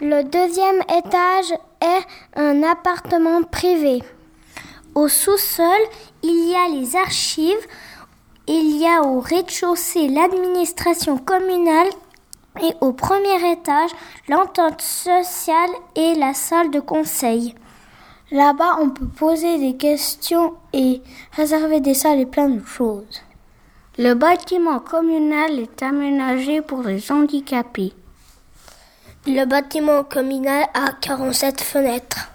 Le deuxième étage est un appartement privé. Au sous-sol, il y a les archives. Il y a au rez-de-chaussée l'administration communale et au premier étage l'entente sociale et la salle de conseil. Là-bas, on peut poser des questions et réserver des salles et plein de choses. Le bâtiment communal est aménagé pour les handicapés. Le bâtiment communal a 47 fenêtres.